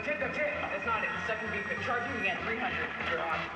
That's it, that's. That's not it. The second beat, but charging again, 300. You're.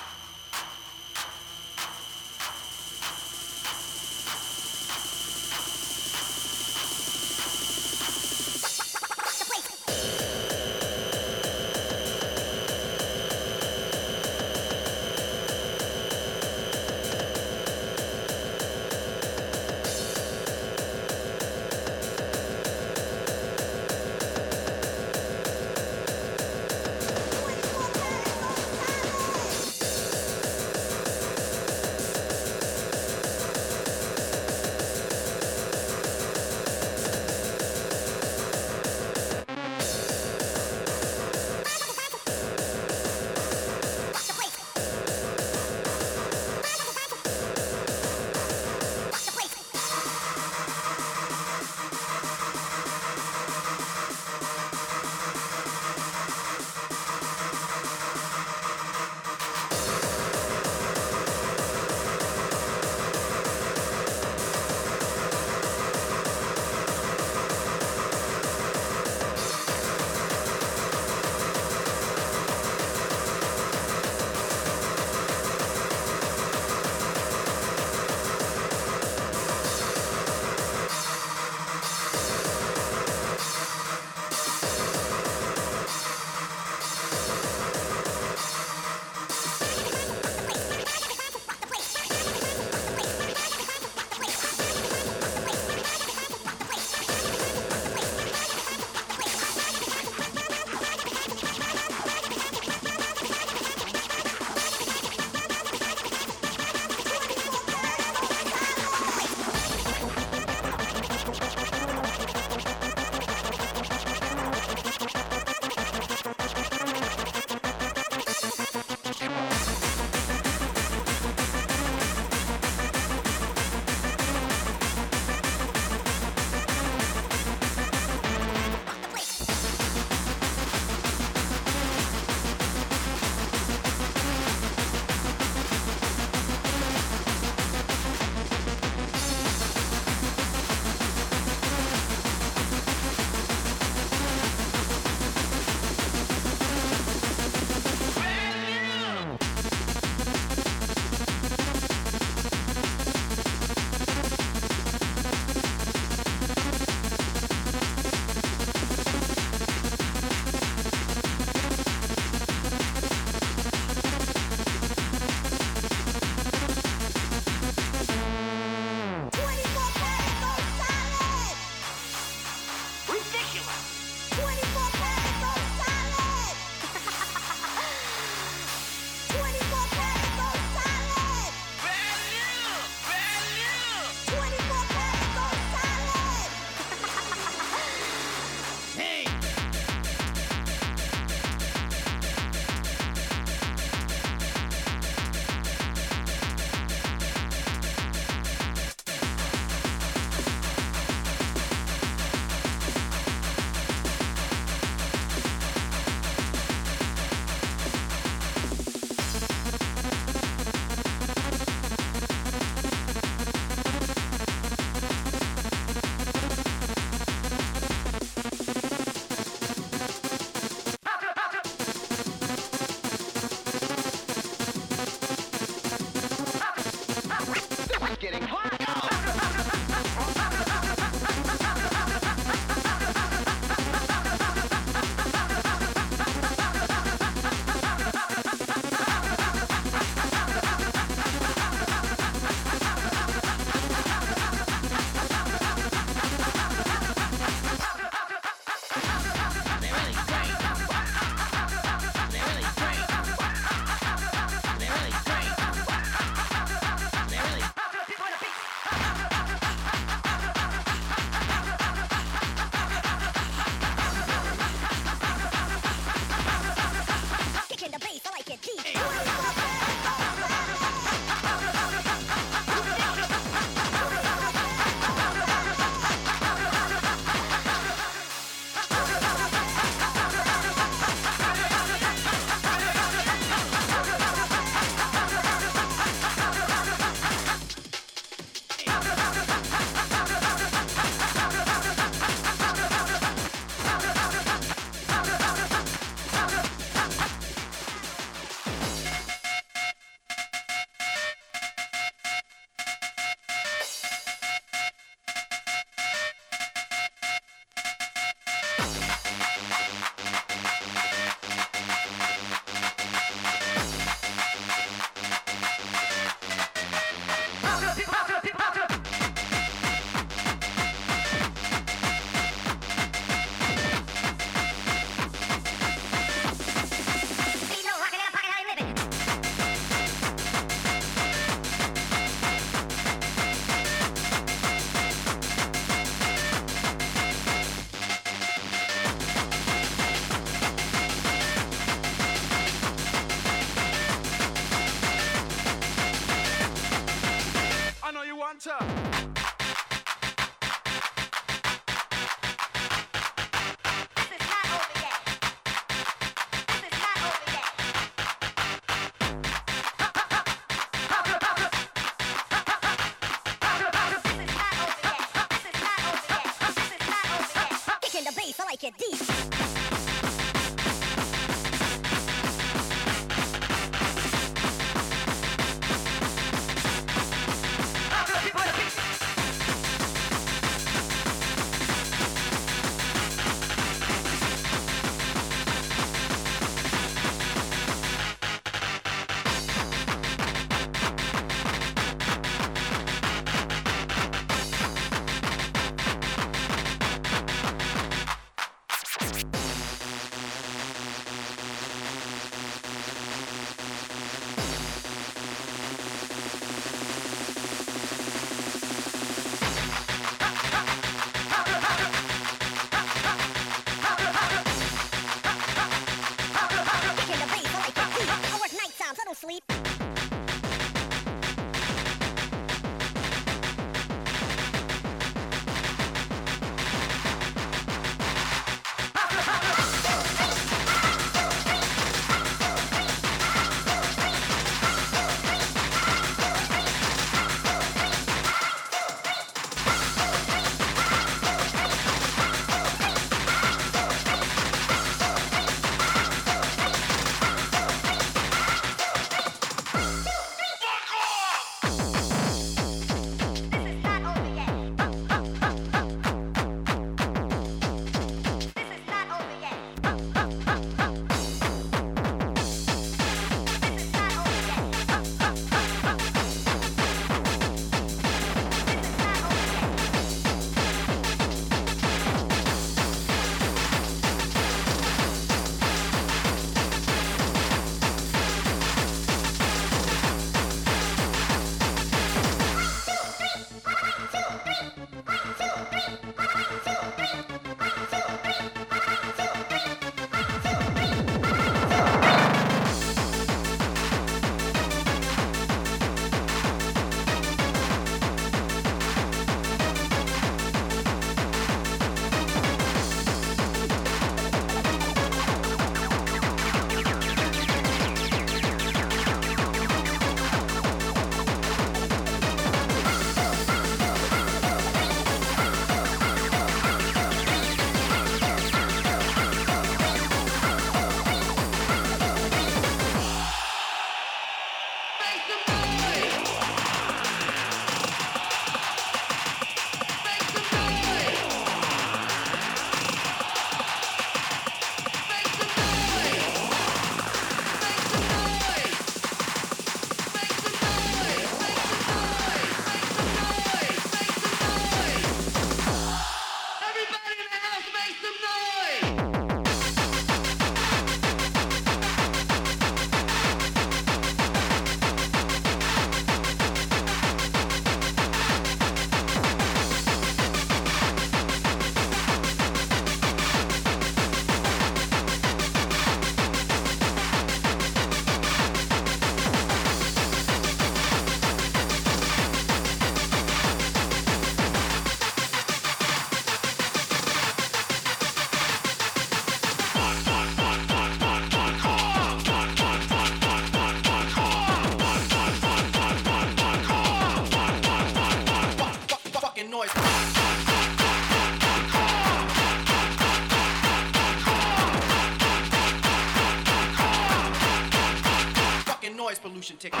Pollution ticket.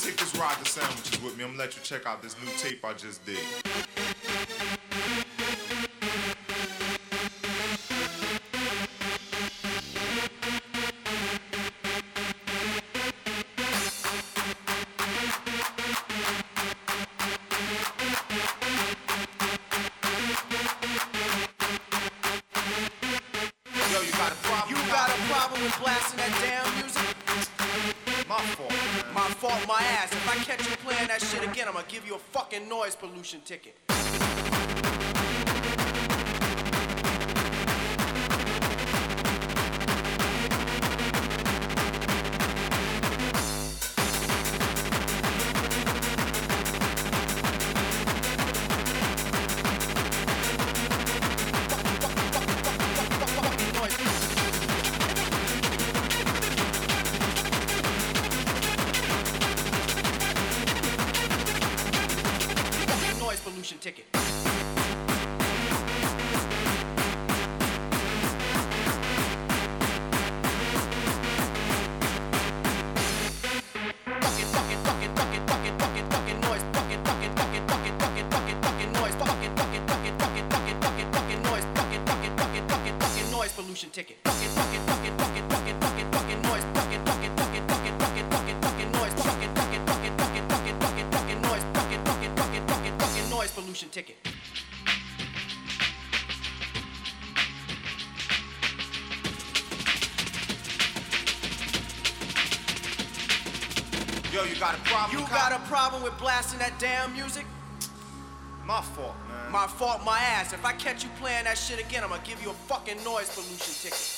Take this ride to sandwiches with me. I'm gonna let you check out this new tape I just did. Fucking noise pollution ticket. Got a problem? You got a problem with blasting that damn music? My fault, man. My fault, my ass. If I catch you playing that shit again, I'm gonna give you a fucking noise pollution ticket.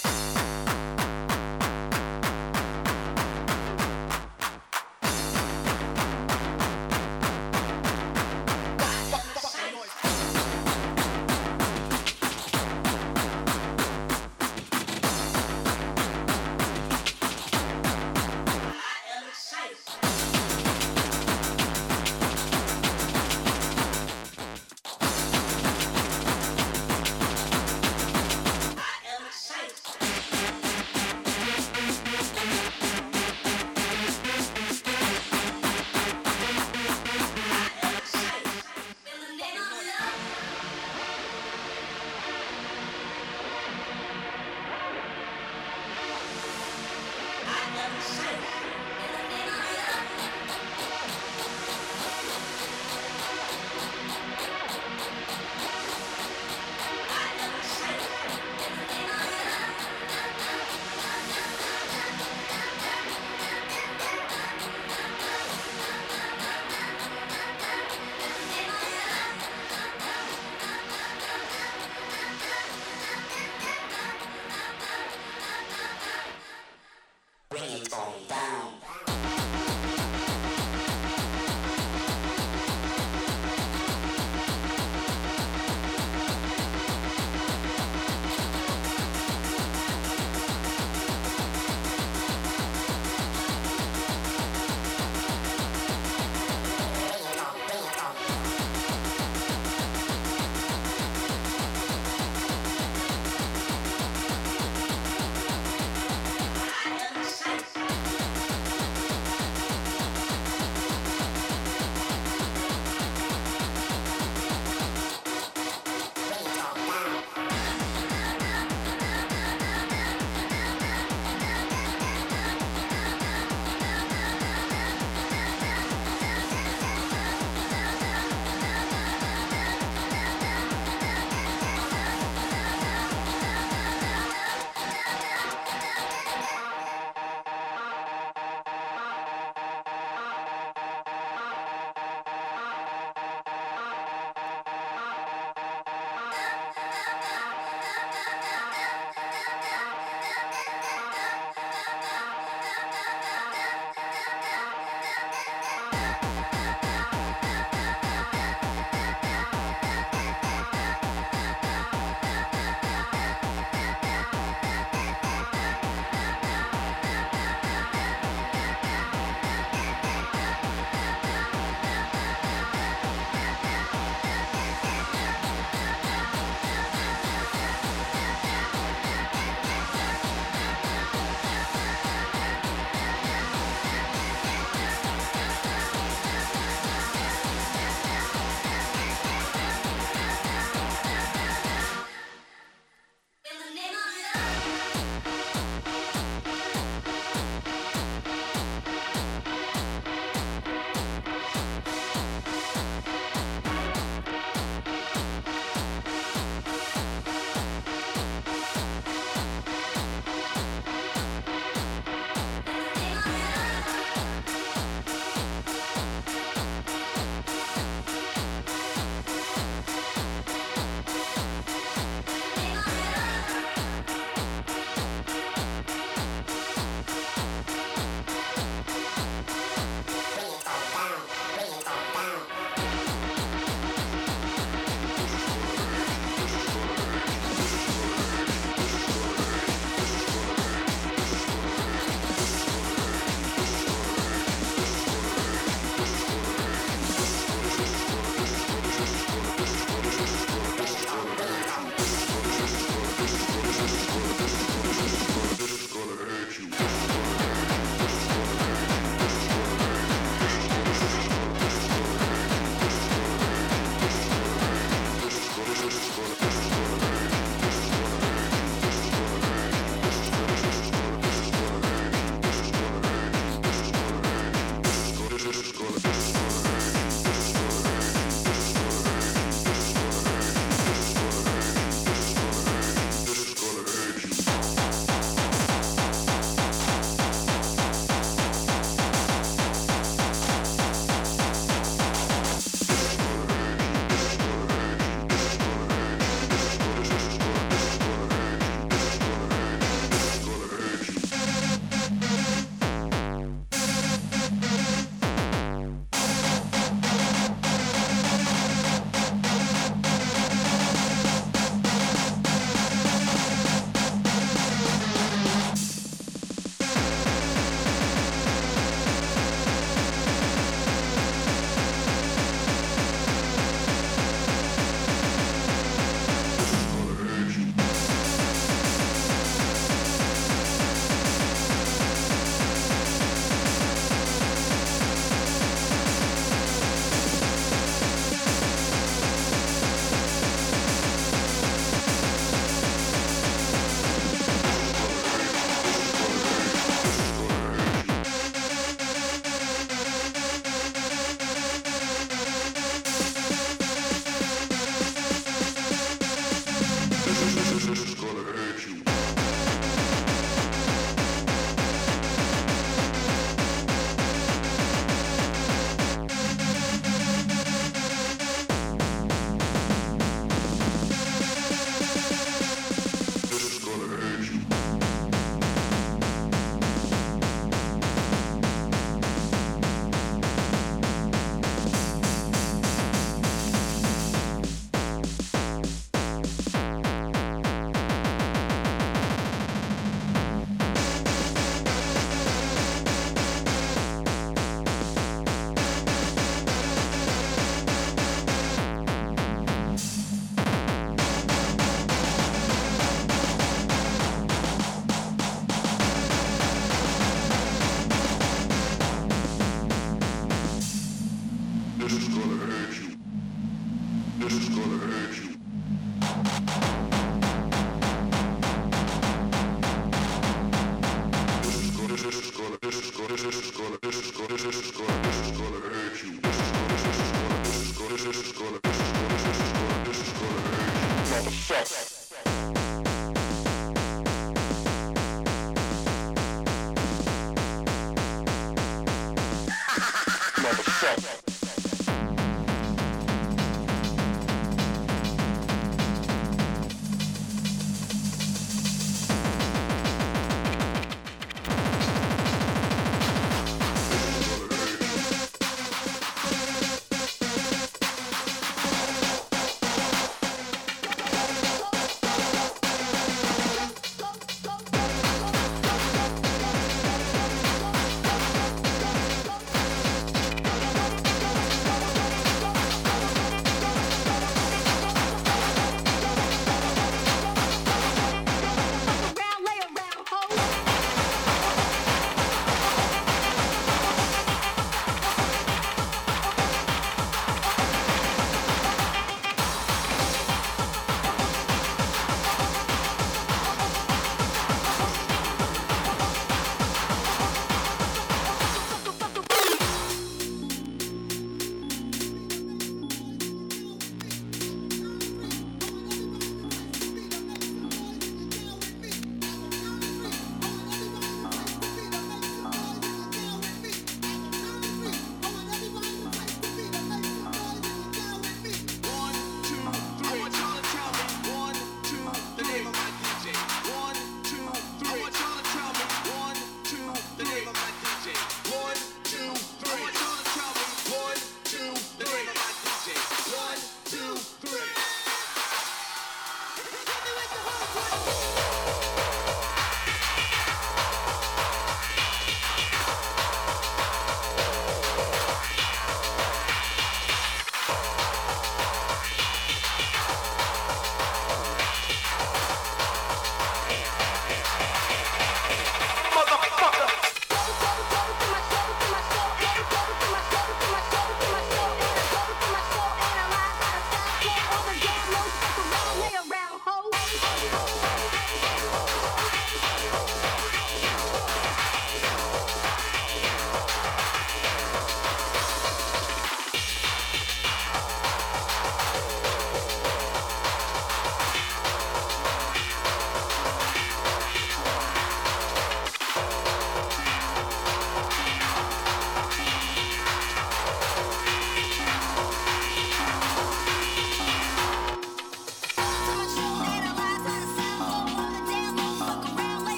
Around,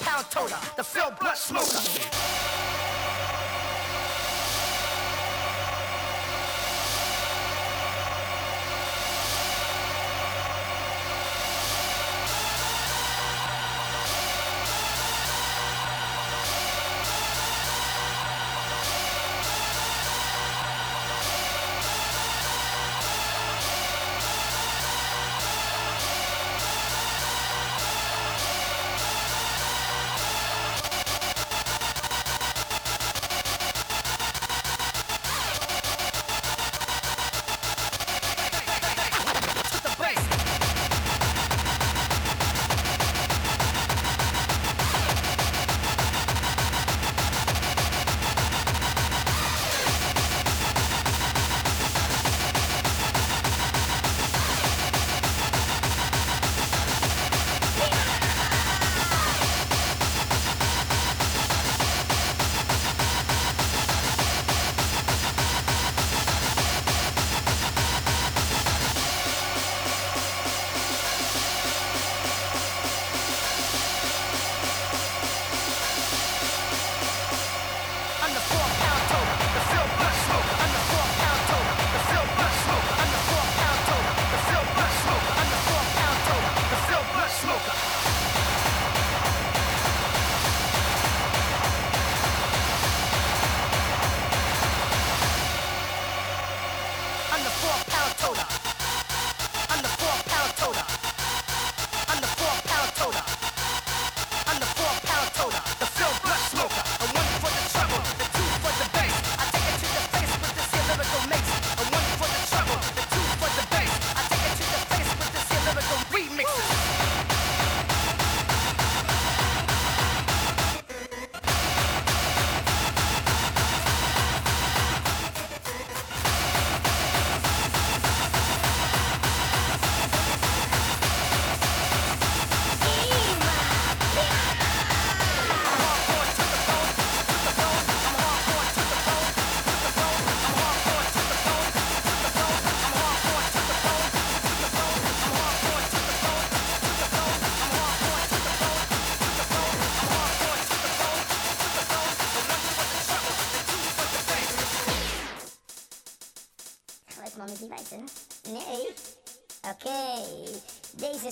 pound toter, the Phil Blunt smoker.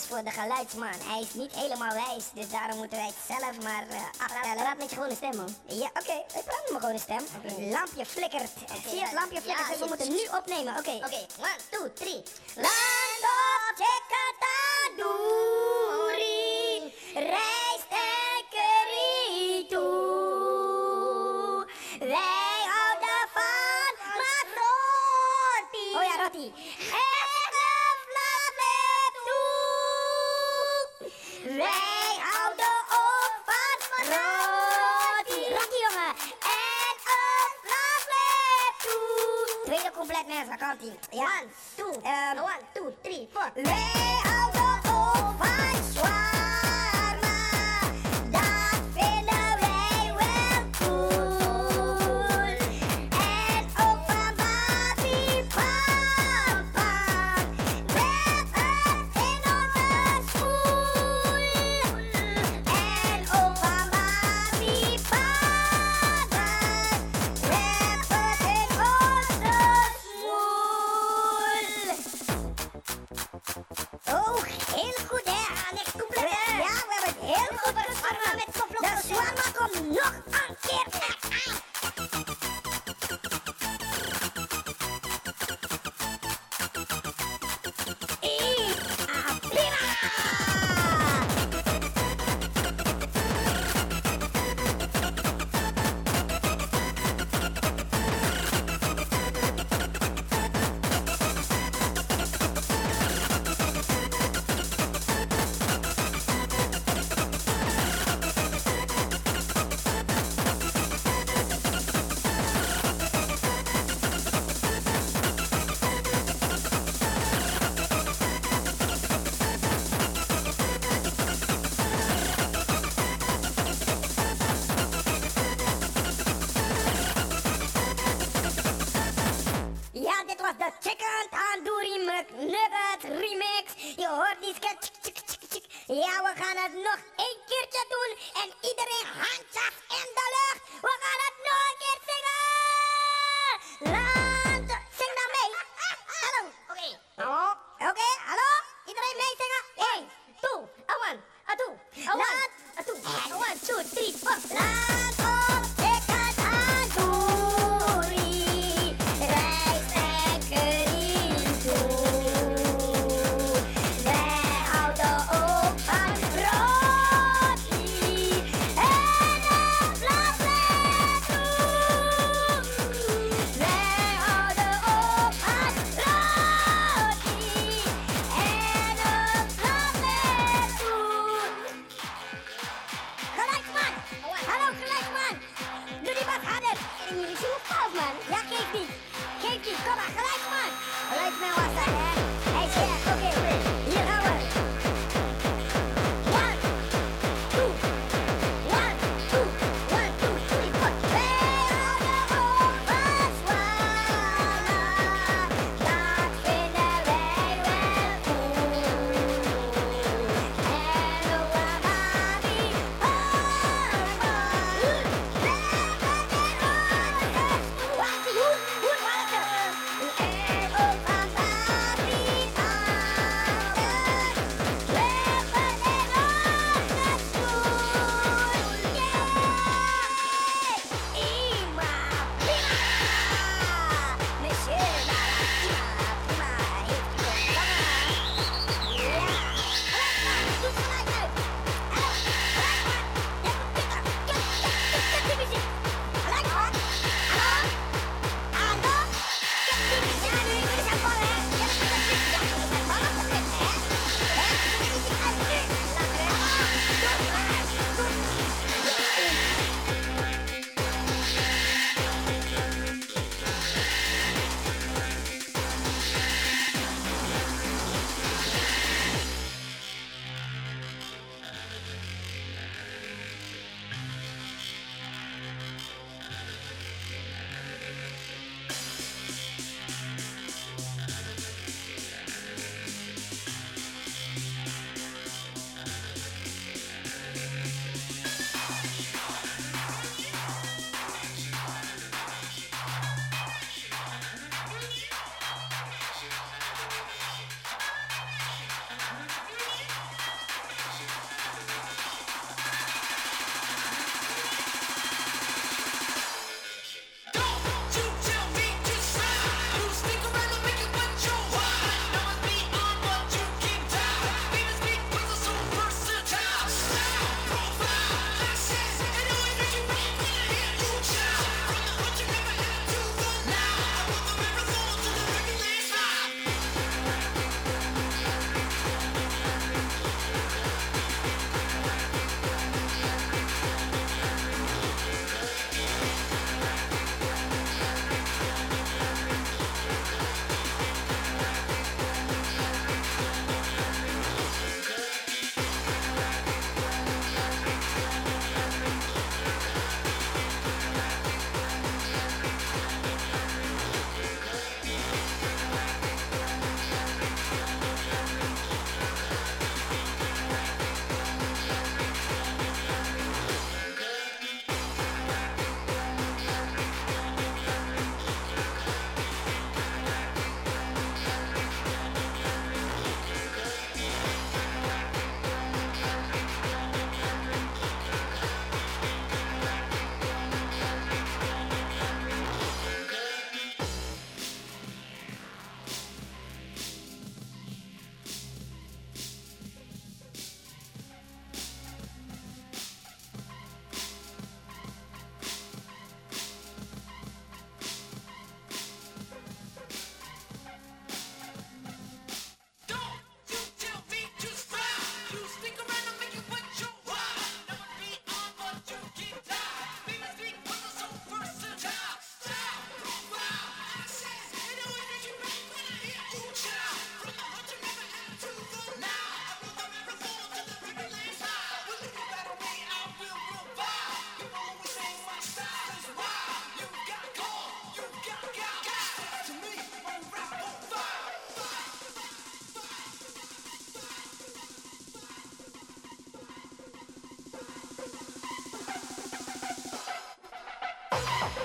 Voor de geluidsman. Hij is niet helemaal wijs, dus daarom moeten wij het zelf maar uh. Praat met je gewone stem, man. Ja, oké, ik praat met mijn gewone stem. Lampje flikkert. Zie je het lampje flikkert, dus we moeten nu opnemen. Oké, oké, one, two, three. Land op Chekataduri, Rocky, Rocky jongen. En op Rockland toe. Tweede compleet met vakantie. Ja. One, two, um, one, two, three, four. Lay out the old Elko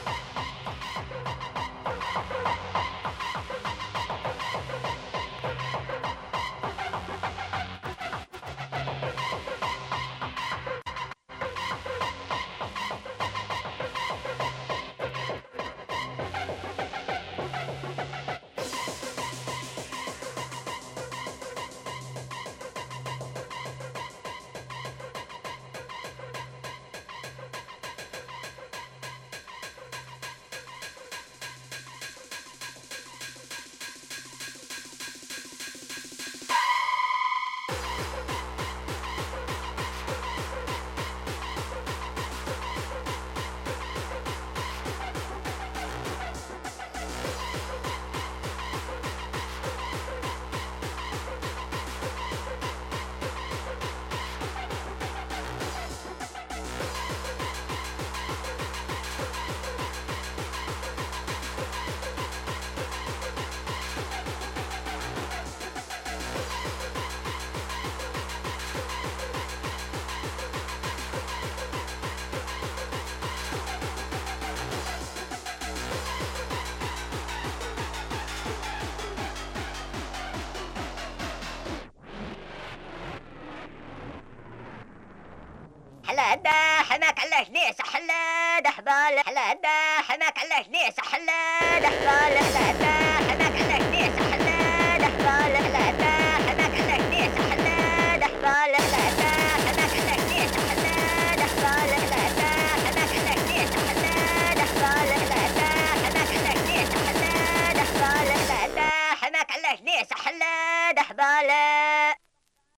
you حلاده حماك على جنيس حلاده حبال حلاده حماك على جنيس حلاده حبال حلاده